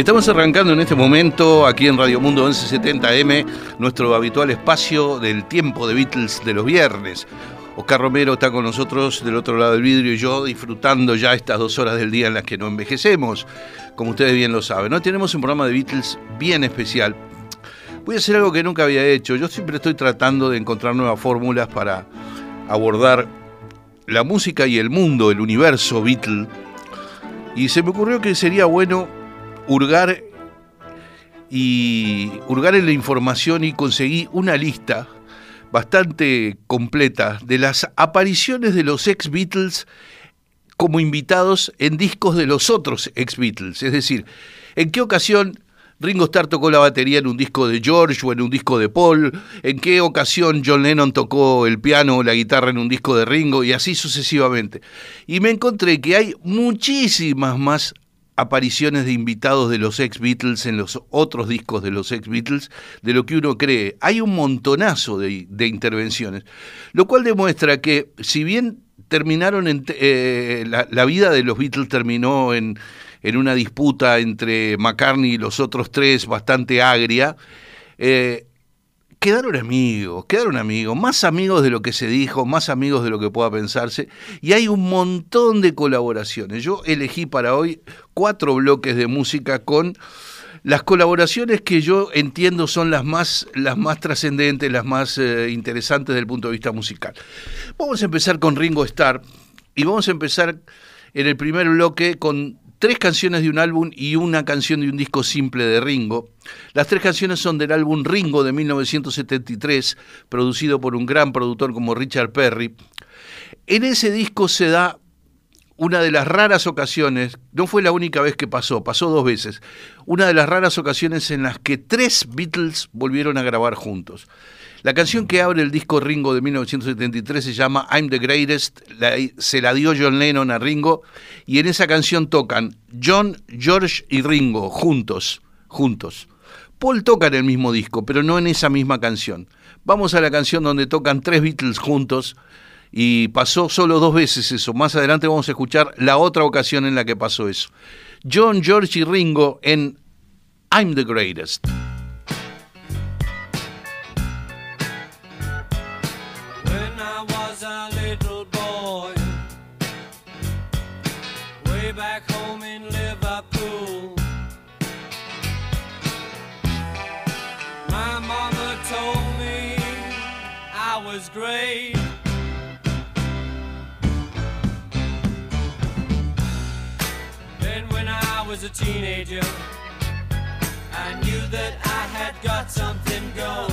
Estamos arrancando en este momento aquí en Radio Mundo 1170M nuestro habitual espacio del tiempo de Beatles de los viernes. Oscar Romero está con nosotros del otro lado del vidrio y yo disfrutando ya estas dos horas del día en las que no envejecemos, como ustedes bien lo saben. Hoy tenemos un programa de Beatles bien especial. Voy a hacer algo que nunca había hecho. Yo siempre estoy tratando de encontrar nuevas fórmulas para abordar la música y el mundo, el universo Beatle. Y se me ocurrió que sería bueno hurgar y hurgar en la información y conseguí una lista bastante completa de las apariciones de los ex Beatles como invitados en discos de los otros ex Beatles. Es decir, en qué ocasión Ringo Starr tocó la batería en un disco de George o en un disco de Paul, en qué ocasión John Lennon tocó el piano o la guitarra en un disco de Ringo y así sucesivamente. Y me encontré que hay muchísimas más apariciones de invitados de los ex Beatles en los otros discos de los ex Beatles de lo que uno cree. Hay un montonazo de, intervenciones, lo cual demuestra que si bien terminaron en, eh, la, vida de los Beatles terminó en, en, una disputa entre McCartney y los otros tres bastante agria, eh, quedaron amigos, quedaron amigos, más amigos de lo que se dijo, más amigos de lo que pueda pensarse, y hay un montón de colaboraciones. Yo elegí para hoy cuatro bloques de música con las colaboraciones que yo entiendo son las más, las más trascendentes, las más eh, interesantes desde el punto de vista musical. Vamos a empezar con Ringo Starr y vamos a empezar en el primer bloque con tres canciones de un álbum y una canción de un disco simple de Ringo. Las tres canciones son del álbum Ringo de 1973, producido por un gran productor como Richard Perry. En ese disco se da una de las raras ocasiones, no fue la única vez que pasó, pasó dos veces, una de las raras ocasiones en las que tres Beatles volvieron a grabar juntos. La canción que abre el disco Ringo de 1973 se llama I'm the Greatest, se la dio John Lennon a Ringo y en esa canción tocan John, George y Ringo juntos, juntos. Paul toca en el mismo disco, pero no en esa misma canción. Vamos a la canción donde tocan tres Beatles juntos y pasó solo dos veces eso. Más adelante vamos a escuchar la otra ocasión en la que pasó eso. John, George y Ringo en I'm the Greatest. Great. Then when I was a teenager, I knew that I had got something going.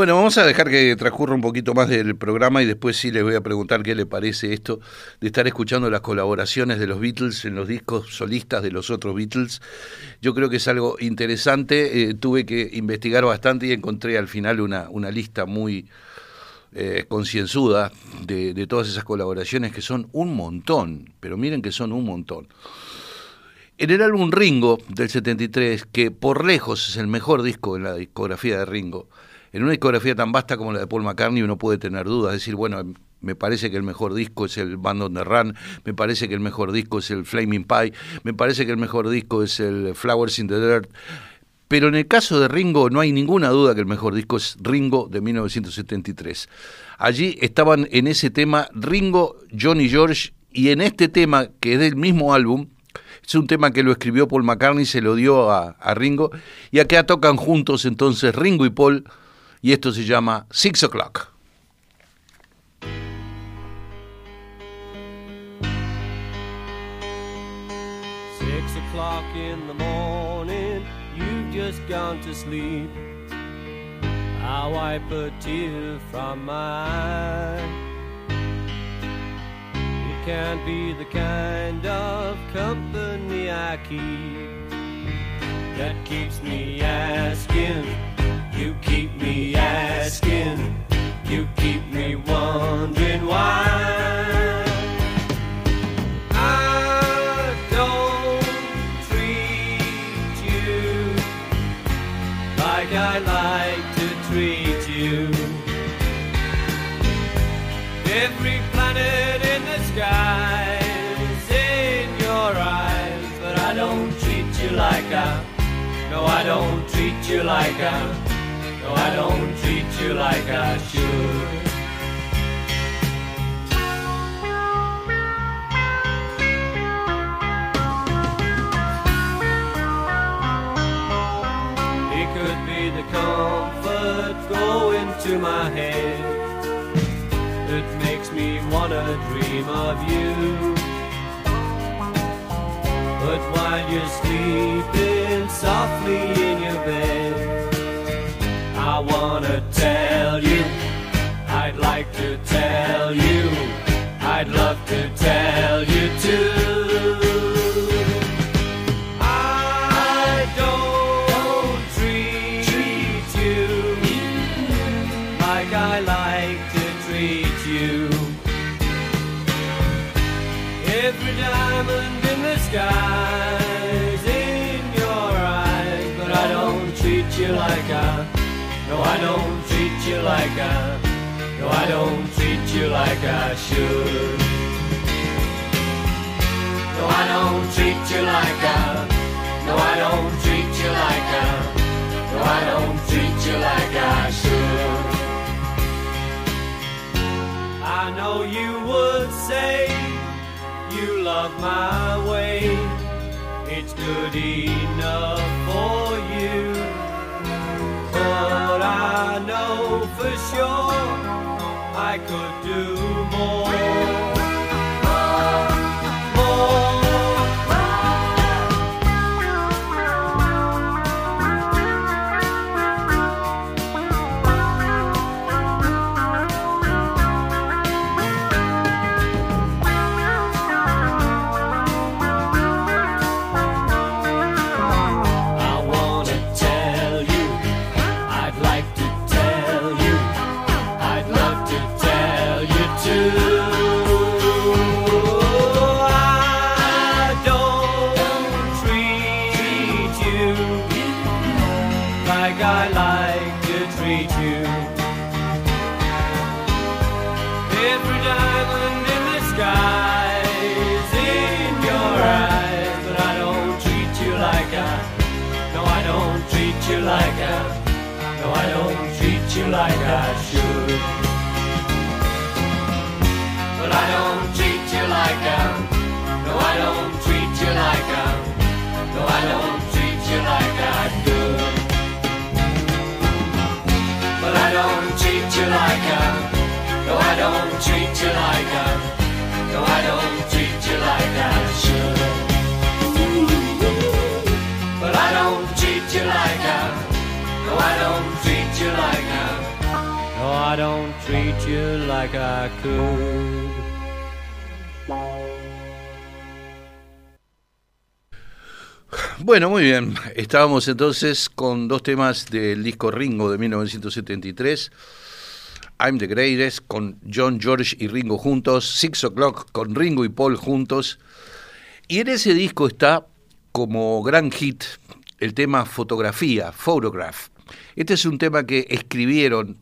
Bueno, vamos a dejar que transcurra un poquito más del programa y después sí les voy a preguntar qué le parece esto de estar escuchando las colaboraciones de los Beatles en los discos solistas de los otros Beatles. Yo creo que es algo interesante. Eh, tuve que investigar bastante y encontré al final una, una lista muy eh, concienzuda de, de todas esas colaboraciones que son un montón, pero miren que son un montón. En el álbum Ringo del 73, que por lejos es el mejor disco en la discografía de Ringo, en una discografía tan vasta como la de Paul McCartney uno puede tener dudas, decir, bueno, me parece que el mejor disco es el Band on the Run, me parece que el mejor disco es el Flaming Pie, me parece que el mejor disco es el Flowers in the Dirt. Pero en el caso de Ringo no hay ninguna duda que el mejor disco es Ringo de 1973. Allí estaban en ese tema Ringo, Johnny George y en este tema que es del mismo álbum, es un tema que lo escribió Paul McCartney, se lo dio a, a Ringo y acá tocan juntos entonces Ringo y Paul y esto se llama Six O'Clock. Six o'clock in the morning, you've just gone to sleep. I wipe a tear from my eye. It can't be the kind of company I keep that keeps me asking you keep me asking, you keep me wondering why. I don't treat you like I like to treat you. Every planet in the sky is in your eyes, but I don't treat you like I. No, I don't treat you like I. No, I don't treat you like I should. It could be the comfort going to my head that makes me wanna dream of you. But while you're sleeping softly in your bed, wanna tell you, I'd like to tell you, I'd love to tell you too. Like I. No, I don't treat you like I should. No, I don't treat you like I. No, I don't treat you like I. No, I don't treat you like I should. I know you would say you love my way. It's good enough for you. But I know for sure I could do more. Bueno, muy bien. Estábamos entonces con dos temas del disco Ringo de 1973. I'm the Greatest con John George y Ringo juntos. Six O'Clock con Ringo y Paul juntos. Y en ese disco está como gran hit el tema Fotografía, Photograph. Este es un tema que escribieron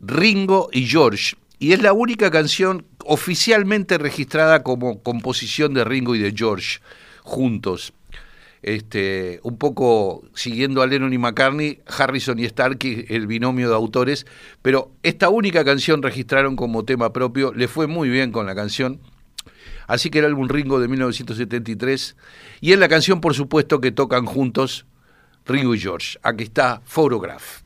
Ringo y George. Y es la única canción oficialmente registrada como composición de Ringo y de George juntos. Este, un poco siguiendo a Lennon y McCartney, Harrison y Starkey, el binomio de autores, pero esta única canción registraron como tema propio, le fue muy bien con la canción, así que el álbum Ringo de 1973, y en la canción por supuesto que tocan juntos Ringo y George, aquí está Photograph.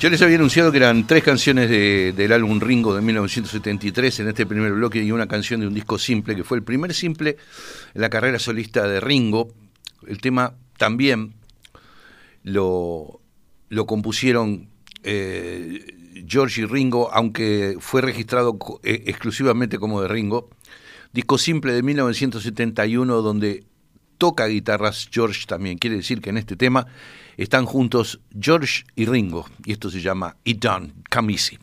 Yo les había anunciado que eran tres canciones del álbum Ringo de 1973 en este primer bloque y una canción de un disco simple que fue el primer simple en la carrera solista de Ringo. El tema también lo, lo compusieron eh, George y Ringo, aunque fue registrado eh, exclusivamente como de Ringo. Disco simple de 1971 donde toca guitarras George también. Quiere decir que en este tema están juntos George y Ringo. Y esto se llama It Done, Come Easy.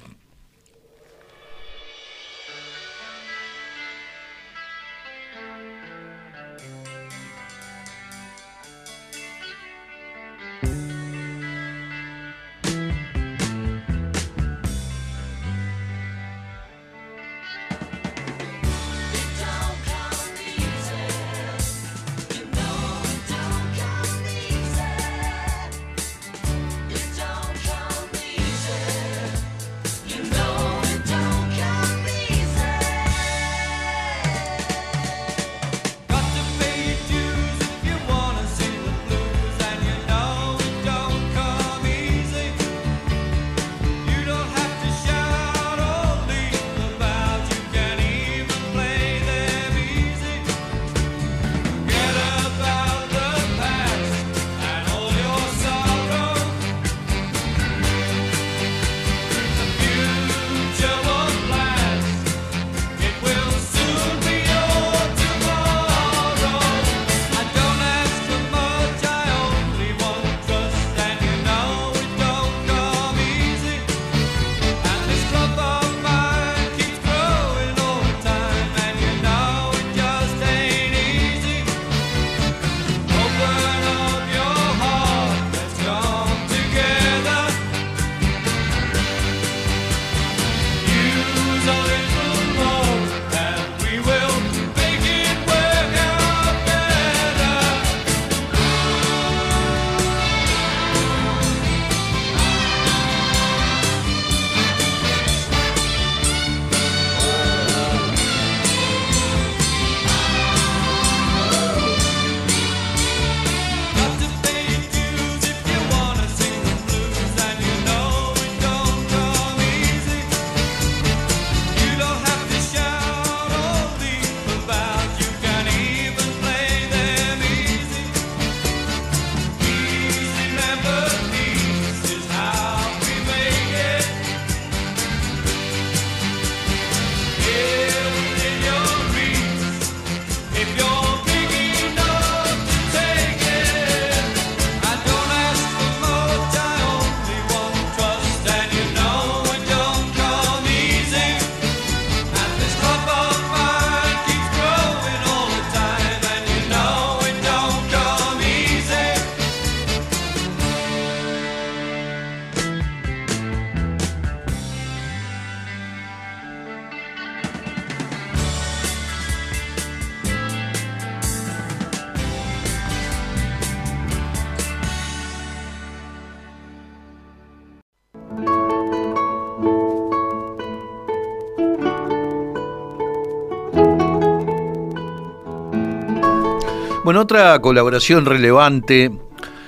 Otra colaboración relevante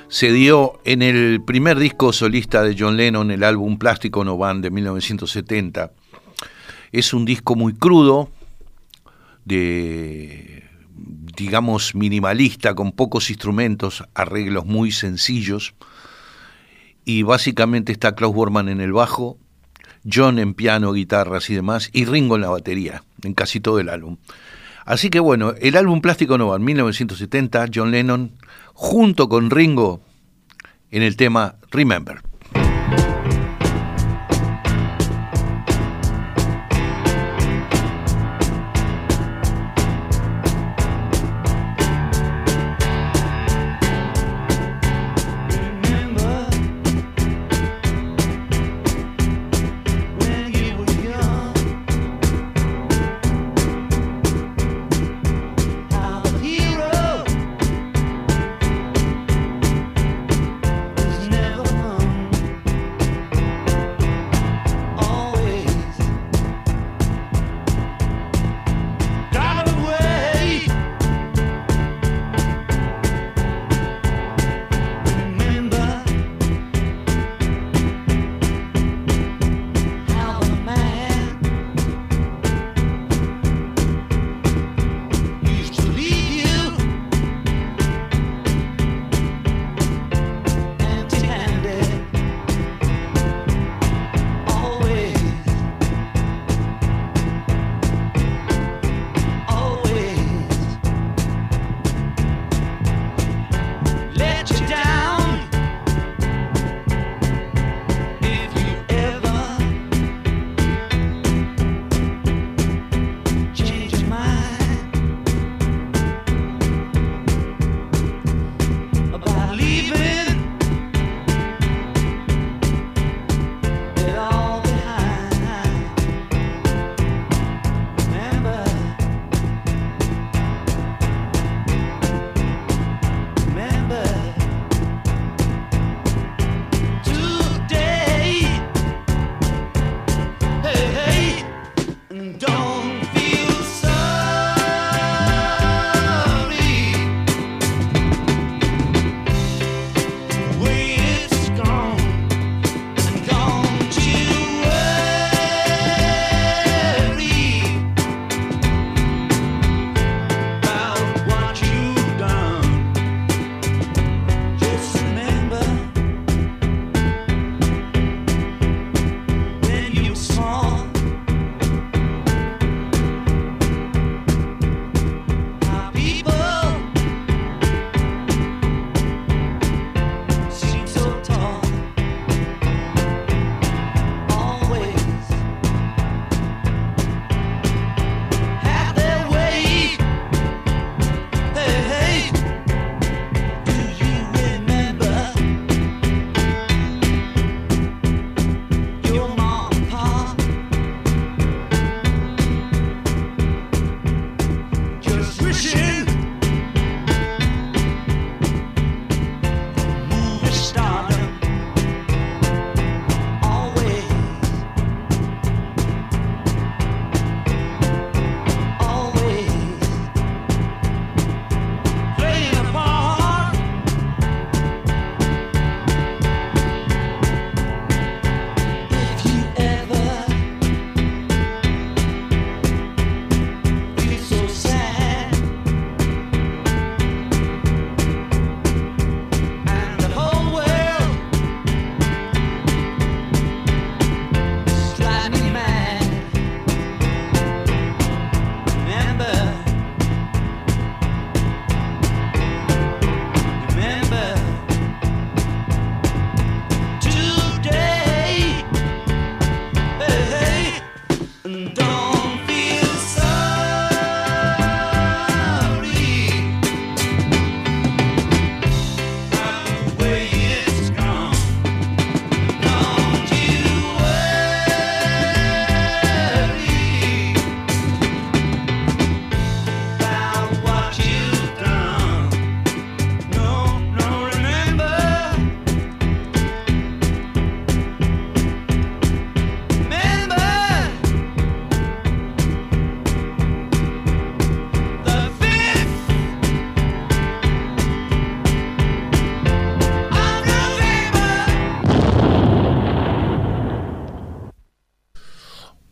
se dio en el primer disco solista de John Lennon, el álbum Plástico No Van de 1970. Es un disco muy crudo, de, digamos, minimalista, con pocos instrumentos, arreglos muy sencillos. Y básicamente está Klaus Bormann en el bajo, John en piano, guitarras y demás, y Ringo en la batería, en casi todo el álbum. Así que bueno, el álbum Plástico Nova en 1970, John Lennon, junto con Ringo, en el tema Remember.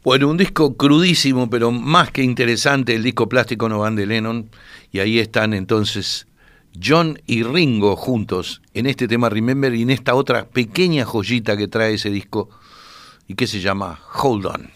Bueno, un disco crudísimo, pero más que interesante, el disco Plástico No Van de Lennon, y ahí están entonces John y Ringo juntos en este tema Remember y en esta otra pequeña joyita que trae ese disco y que se llama Hold On.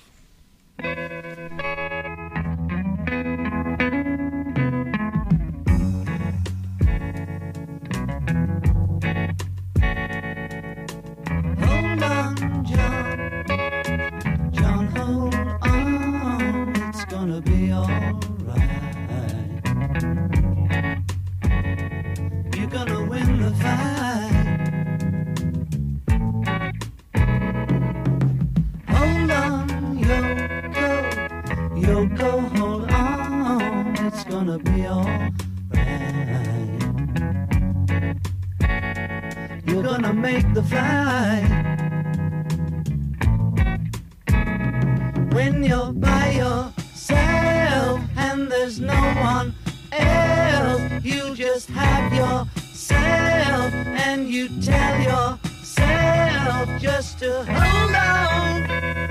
go, go, hold on, it's gonna be alright. You're gonna make the flight when you're by yourself and there's no one else. You just have yourself and you tell yourself just to hold on.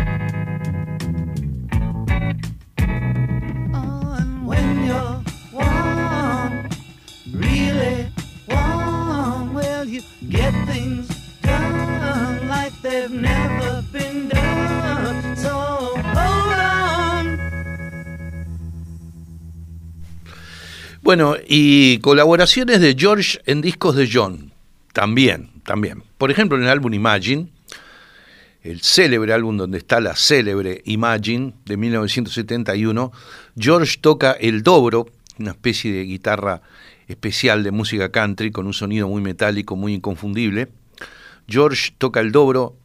Bueno, y colaboraciones de George en discos de John, también, también. Por ejemplo, en el álbum Imagine, el célebre álbum donde está la célebre Imagine de 1971, George toca el dobro, una especie de guitarra especial de música country con un sonido muy metálico, muy inconfundible. George toca el dobro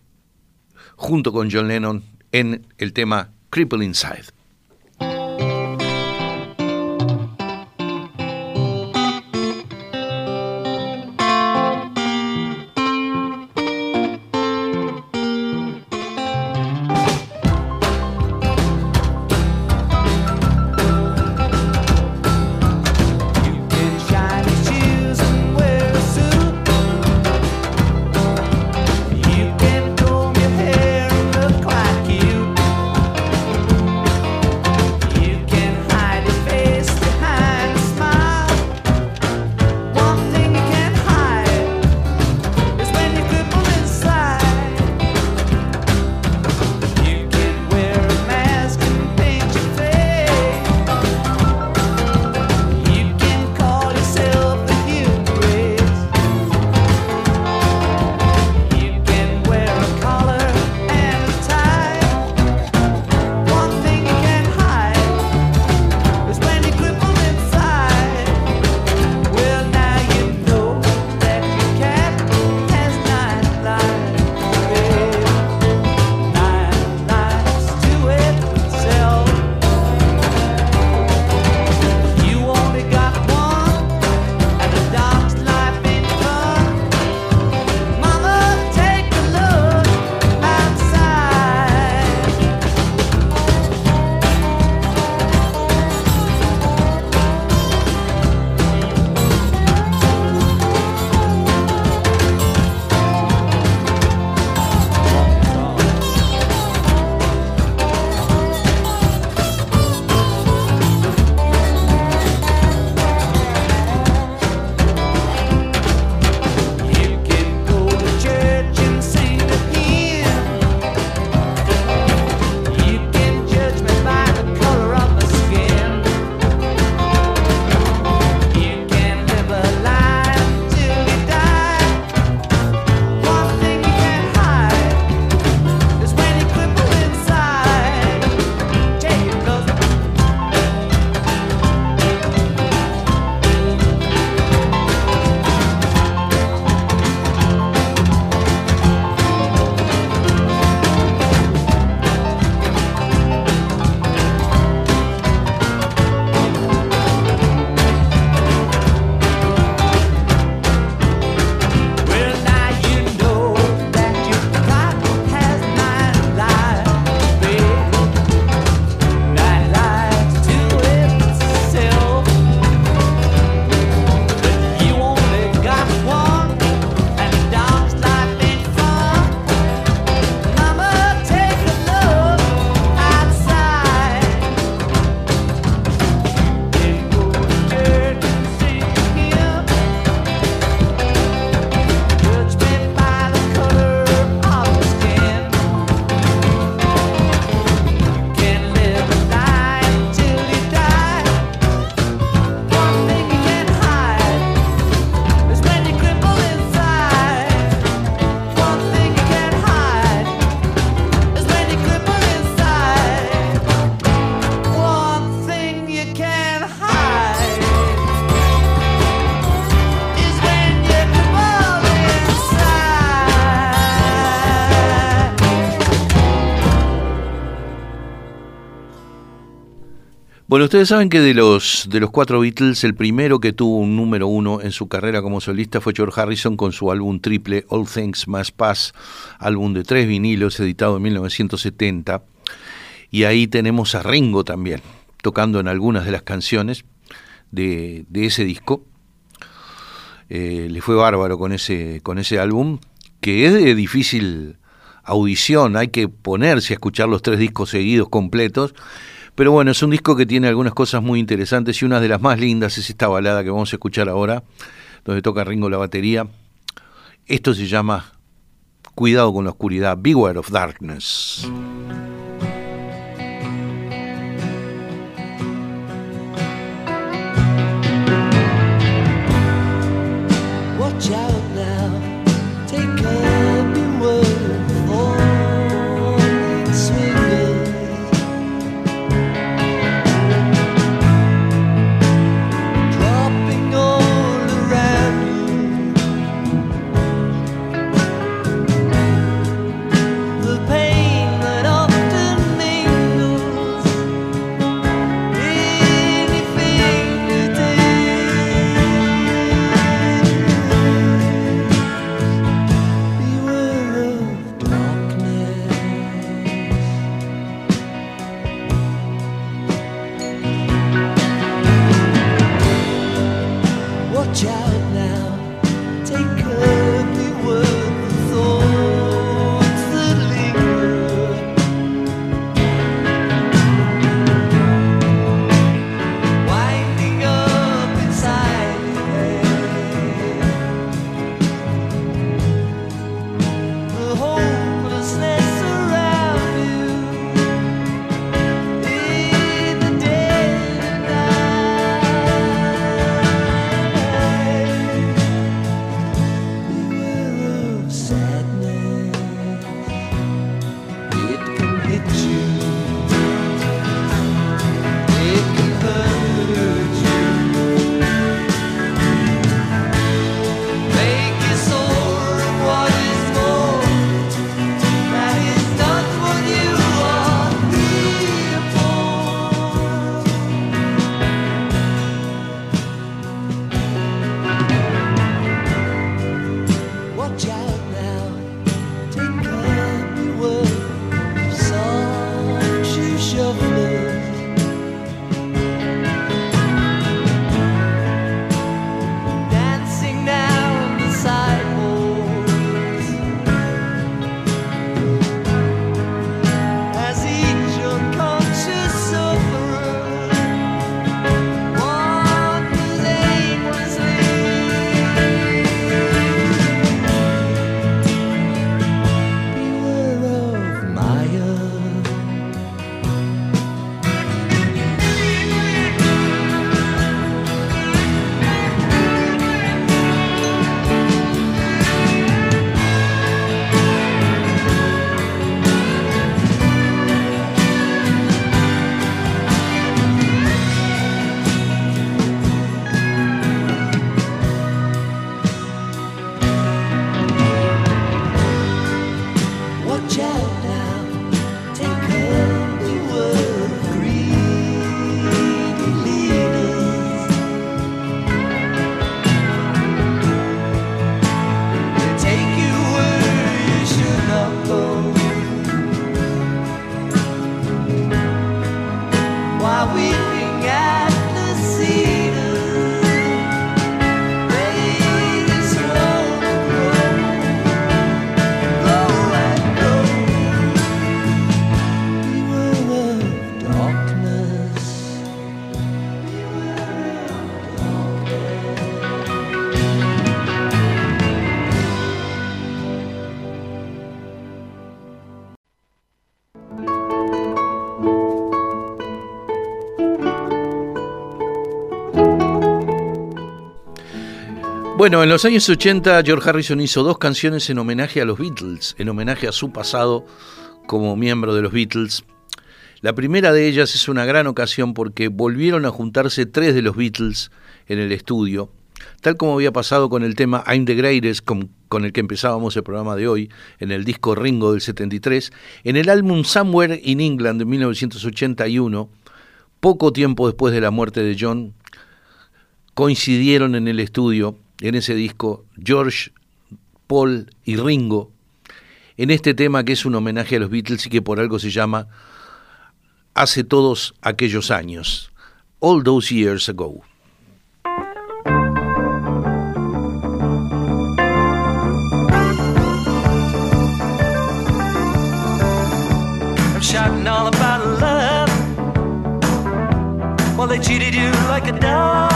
junto con John Lennon en el tema Cripple Inside. Bueno, ustedes saben que de los, de los cuatro Beatles, el primero que tuvo un número uno en su carrera como solista fue George Harrison con su álbum triple All Things Must Pass, álbum de tres vinilos editado en 1970. Y ahí tenemos a Ringo también, tocando en algunas de las canciones de, de ese disco. Eh, le fue bárbaro con ese, con ese álbum, que es de difícil audición, hay que ponerse a escuchar los tres discos seguidos completos. Pero bueno, es un disco que tiene algunas cosas muy interesantes y una de las más lindas es esta balada que vamos a escuchar ahora, donde toca Ringo la batería. Esto se llama Cuidado con la oscuridad, Beware of Darkness. Bueno, en los años 80 George Harrison hizo dos canciones en homenaje a los Beatles, en homenaje a su pasado como miembro de los Beatles. La primera de ellas es una gran ocasión porque volvieron a juntarse tres de los Beatles en el estudio, tal como había pasado con el tema I'm the Greatest con, con el que empezábamos el programa de hoy, en el disco Ringo del 73, en el álbum Somewhere in England de 1981, poco tiempo después de la muerte de John, coincidieron en el estudio en ese disco George, Paul y Ringo, en este tema que es un homenaje a los Beatles y que por algo se llama Hace todos aquellos años, All Those Years Ago. Well, they cheated you like a dog.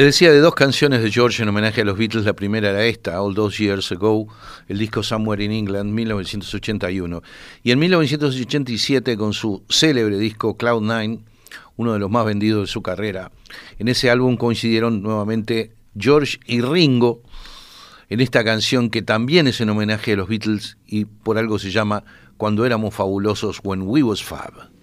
Le decía de dos canciones de George en homenaje a los Beatles. La primera era esta, All Those Years Ago, el disco Somewhere in England, 1981. Y en 1987, con su célebre disco Cloud Nine, uno de los más vendidos de su carrera, en ese álbum coincidieron nuevamente George y Ringo en esta canción que también es en homenaje a los Beatles y por algo se llama Cuando éramos fabulosos, When We Was Fab.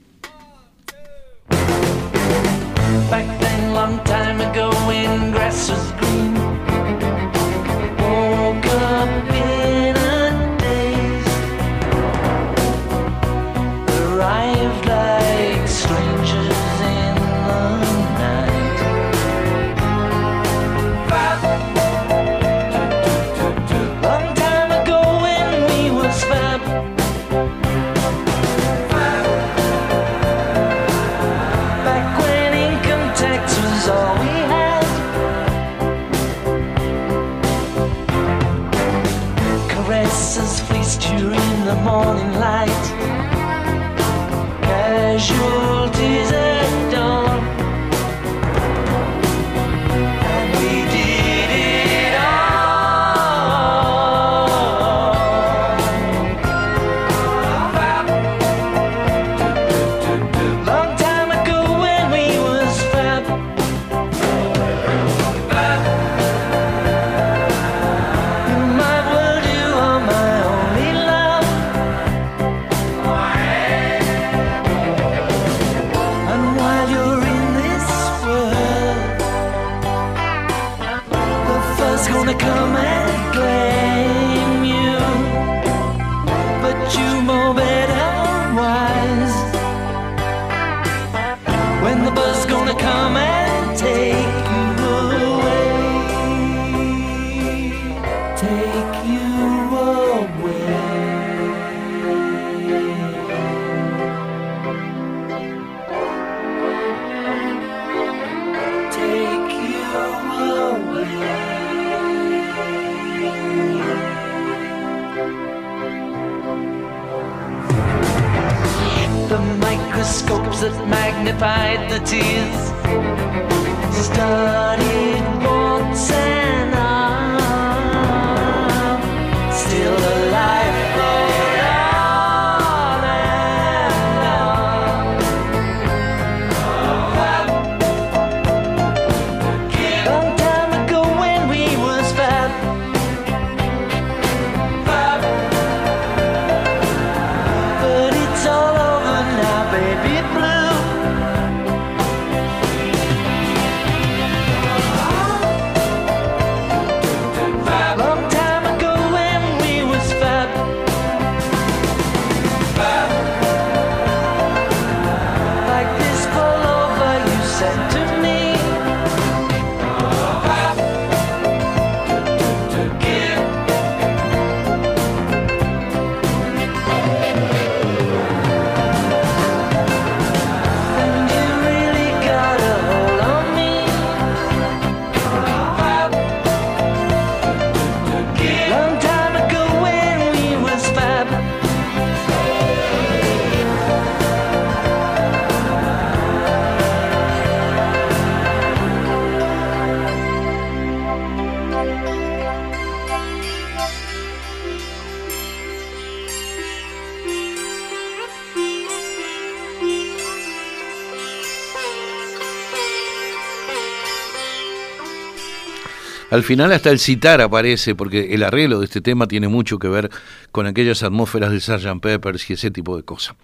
Al final hasta el citar aparece, porque el arreglo de este tema tiene mucho que ver con aquellas atmósferas de Sgt. Peppers y ese tipo de cosas.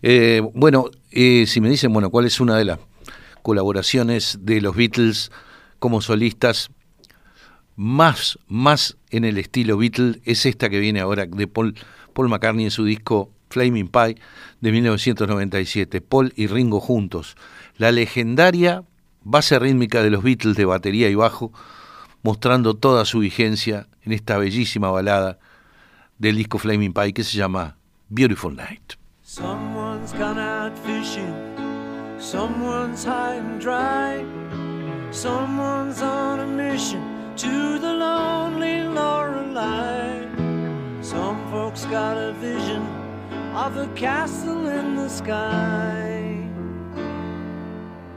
Eh, bueno, eh, si me dicen, bueno, ¿cuál es una de las colaboraciones de los Beatles como solistas más, más en el estilo Beatles? Es esta que viene ahora de Paul, Paul McCartney en su disco Flaming Pie de 1997, Paul y Ringo juntos. La legendaria base rítmica de los Beatles de batería y bajo, mostrando toda su vigencia en esta bellísima balada del disco Flaming Pie que se llama Beautiful Night. Someone's gone out fishing, someone's high and dry, someone's on a mission to the lonely Lorelei. Some folks got a vision of a castle in the sky,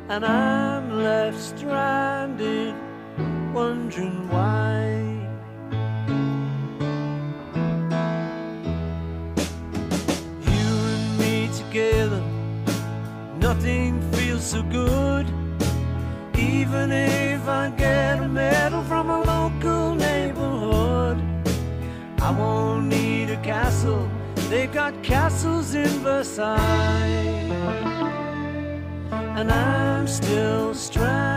and I'm left stranded, wondering why. You and me together, nothing feels so good. Even if I get a medal from a local neighborhood, I won't need a castle. They've got castles in Versailles. And I'm still stranded,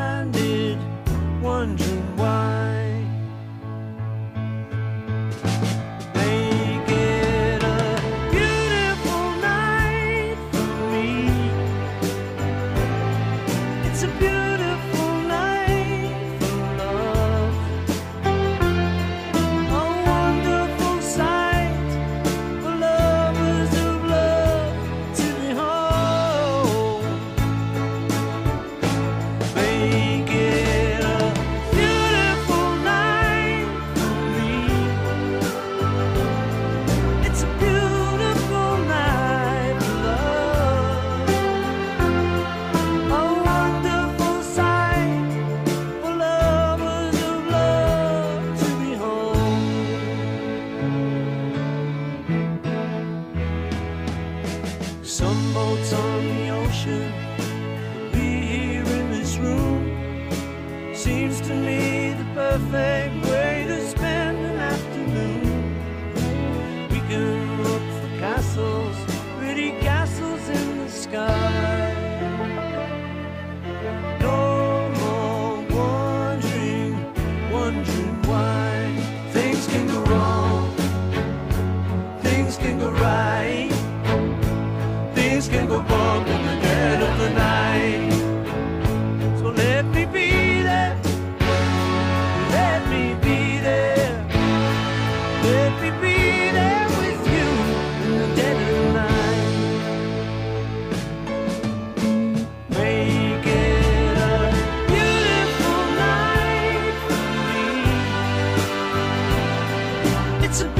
it's a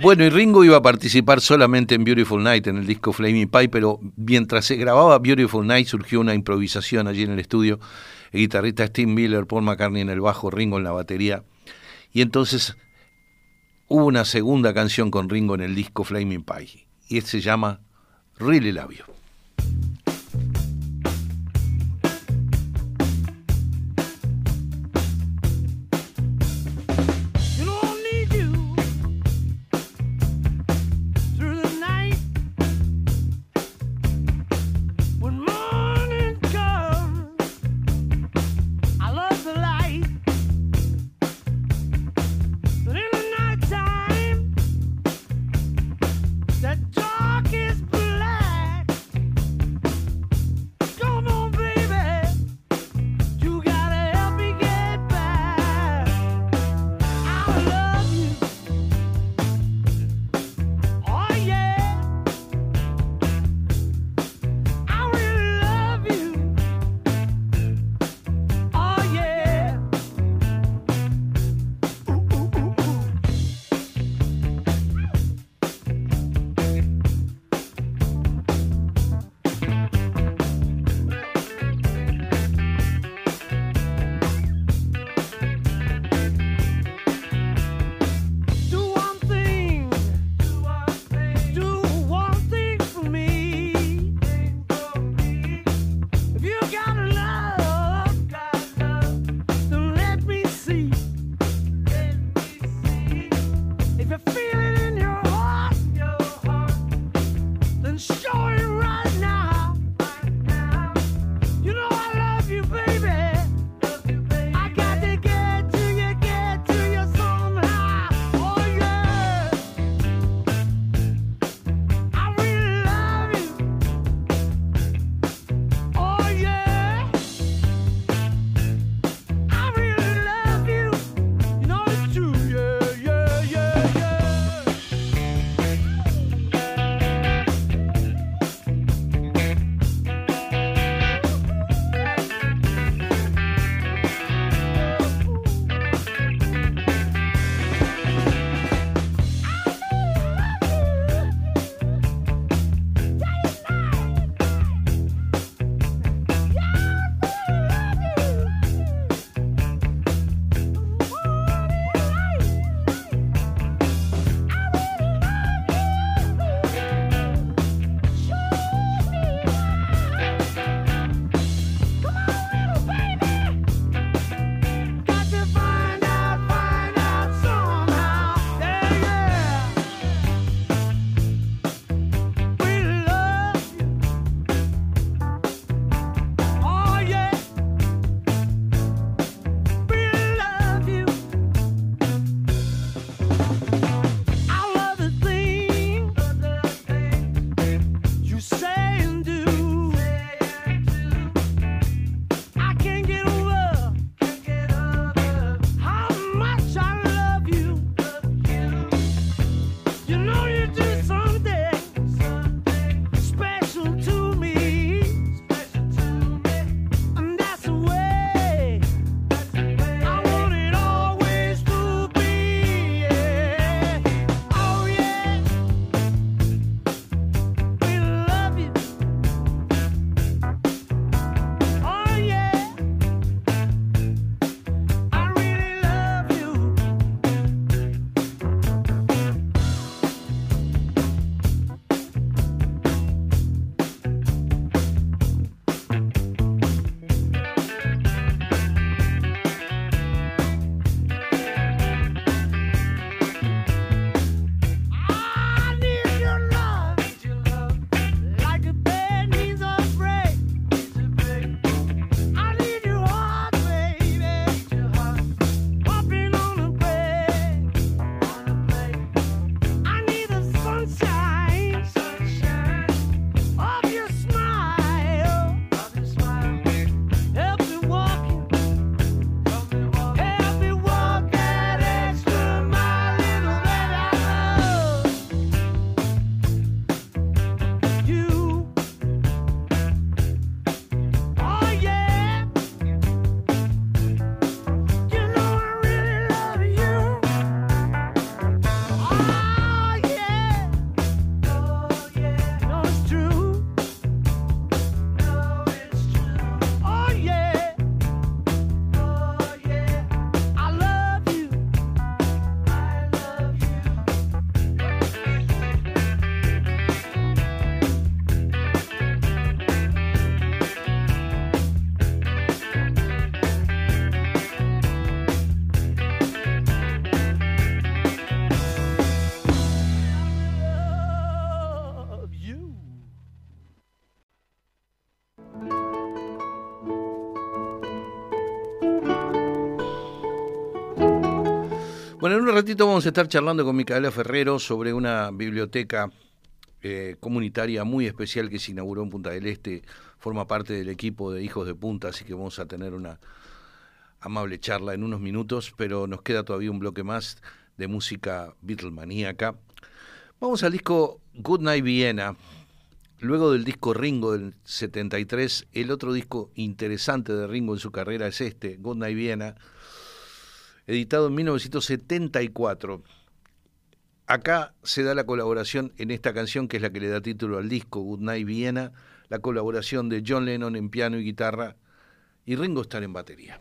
Bueno, y Ringo iba a participar solamente en Beautiful Night, en el disco Flaming Pie, pero mientras se grababa Beautiful Night surgió una improvisación allí en el estudio. El guitarrista Steve Miller, Paul McCartney en el bajo, Ringo en la batería. Y entonces hubo una segunda canción con Ringo en el disco Flaming Pie. Y se llama Really Love You. Ratito vamos a estar charlando con Micaela Ferrero sobre una biblioteca eh, comunitaria muy especial que se inauguró en Punta del Este. Forma parte del equipo de Hijos de Punta, así que vamos a tener una amable charla en unos minutos, pero nos queda todavía un bloque más de música Beatlemaníaca. Vamos al disco Good Night Vienna. Luego del disco Ringo del 73, el otro disco interesante de Ringo en su carrera es este, Good Night Vienna, editado en 1974. Acá se da la colaboración en esta canción, que es la que le da título al disco, Good Night Vienna, la colaboración de John Lennon en piano y guitarra y Ringo Starr en batería.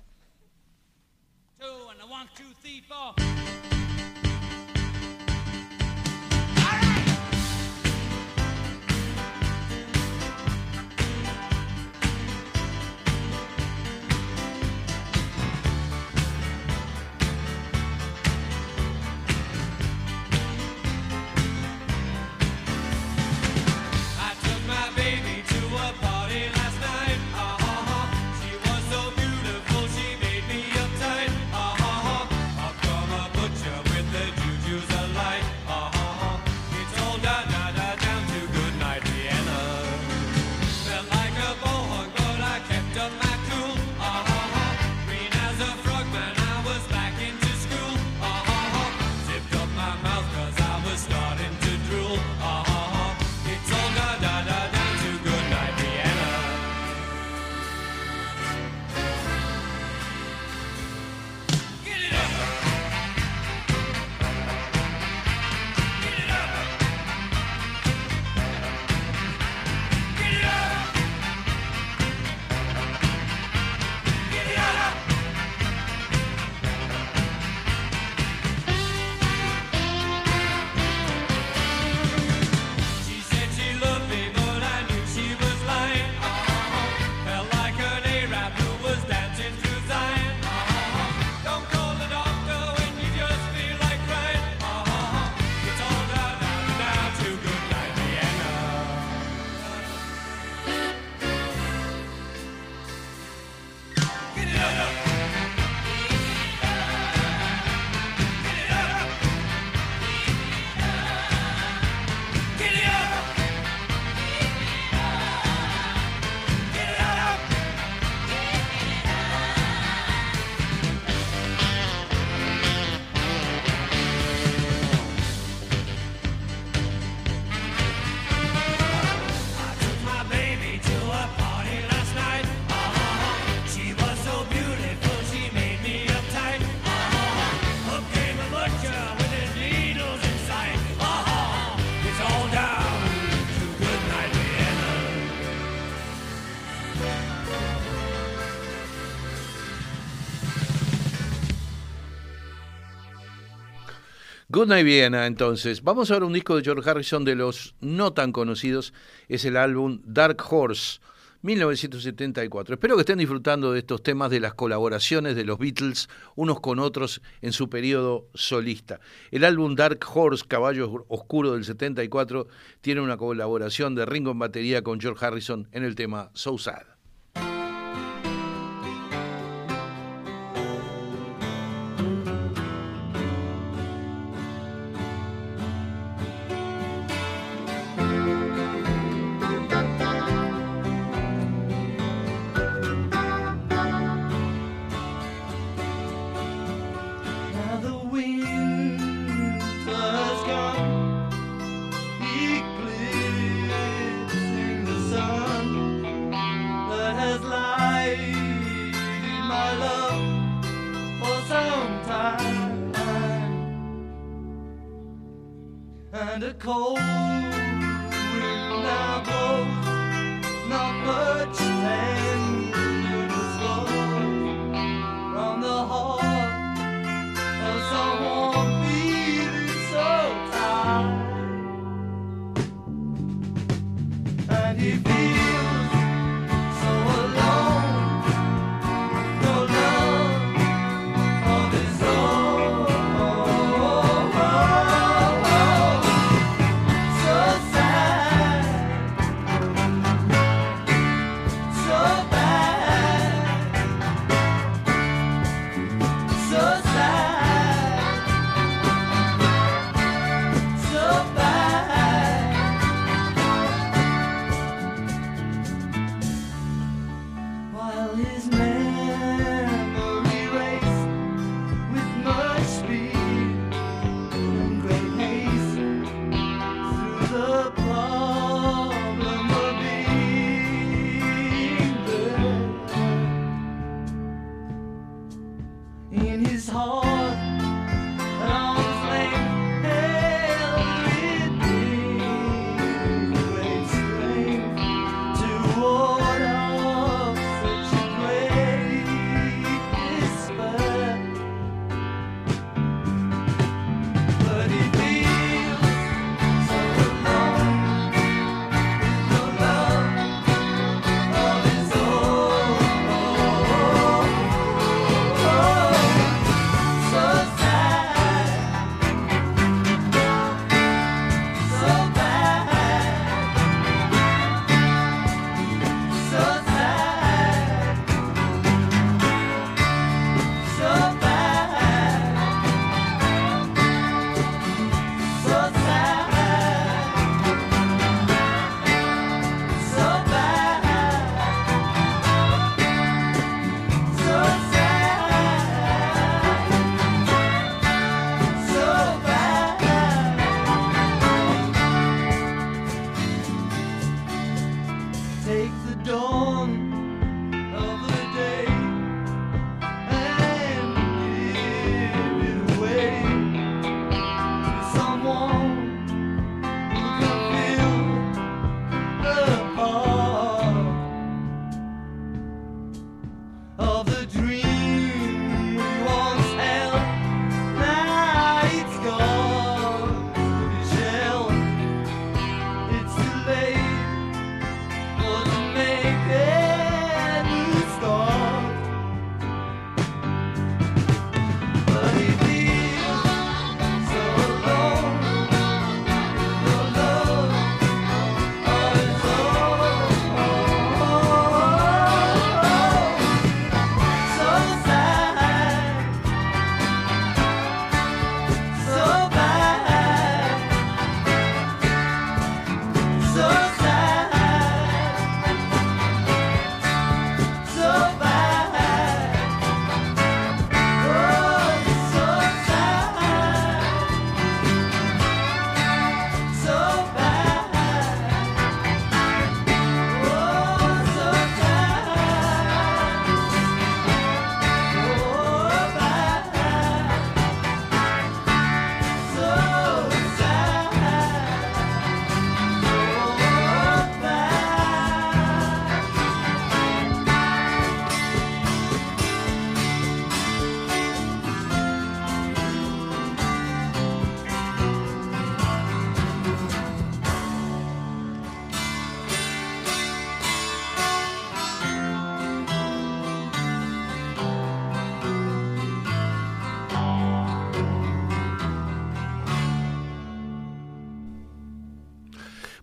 Good Night Vienna, entonces. Vamos a ver un disco de George Harrison de los no tan conocidos. Es el álbum Dark Horse, 1974. Espero que estén disfrutando de estos temas de las colaboraciones de los Beatles unos con otros en su periodo solista. El álbum Dark Horse, Caballo Oscuro del 74, tiene una colaboración de Ringo en batería con George Harrison en el tema So Sad.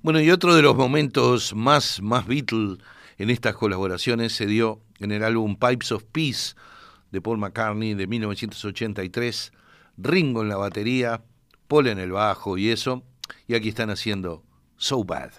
Bueno, y otro de los momentos más, más Beatle en estas colaboraciones se dio en el álbum Pipes of Peace de Paul McCartney de 1983, Ringo en la batería, Paul en el bajo y eso, y aquí están haciendo So Bad.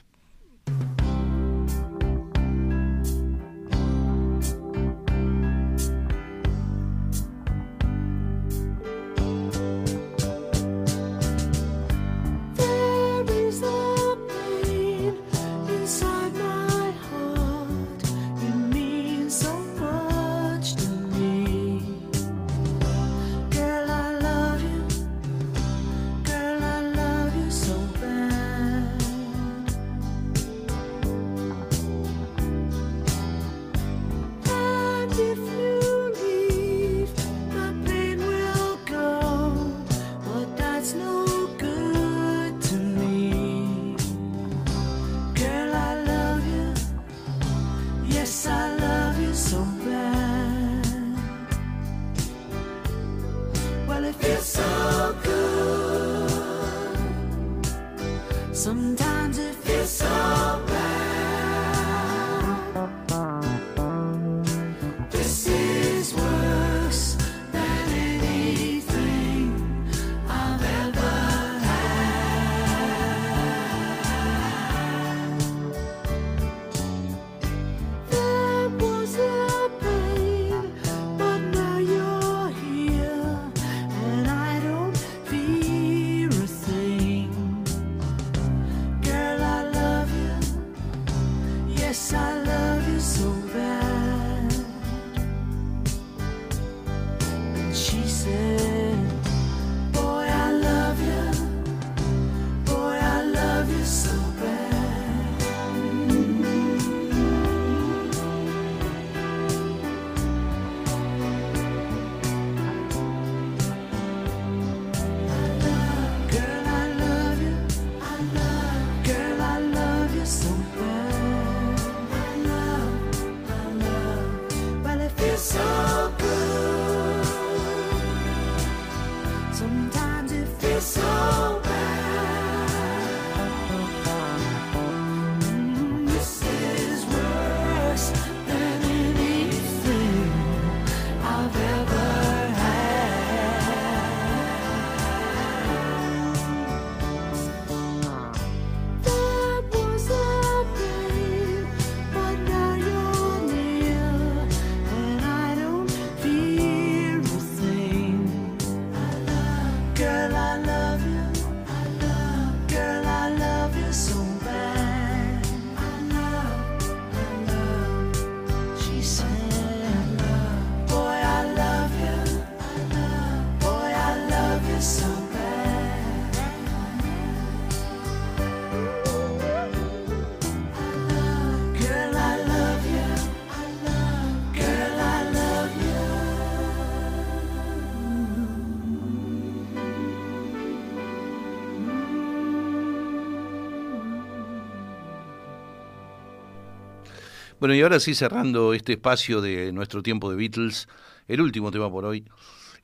Bueno, y ahora sí cerrando este espacio de nuestro tiempo de Beatles, el último tema por hoy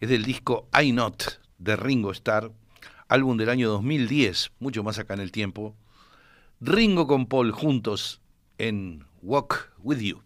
es del disco I Not de Ringo Starr, álbum del año 2010, mucho más acá en el tiempo. Ringo con Paul juntos en Walk With You.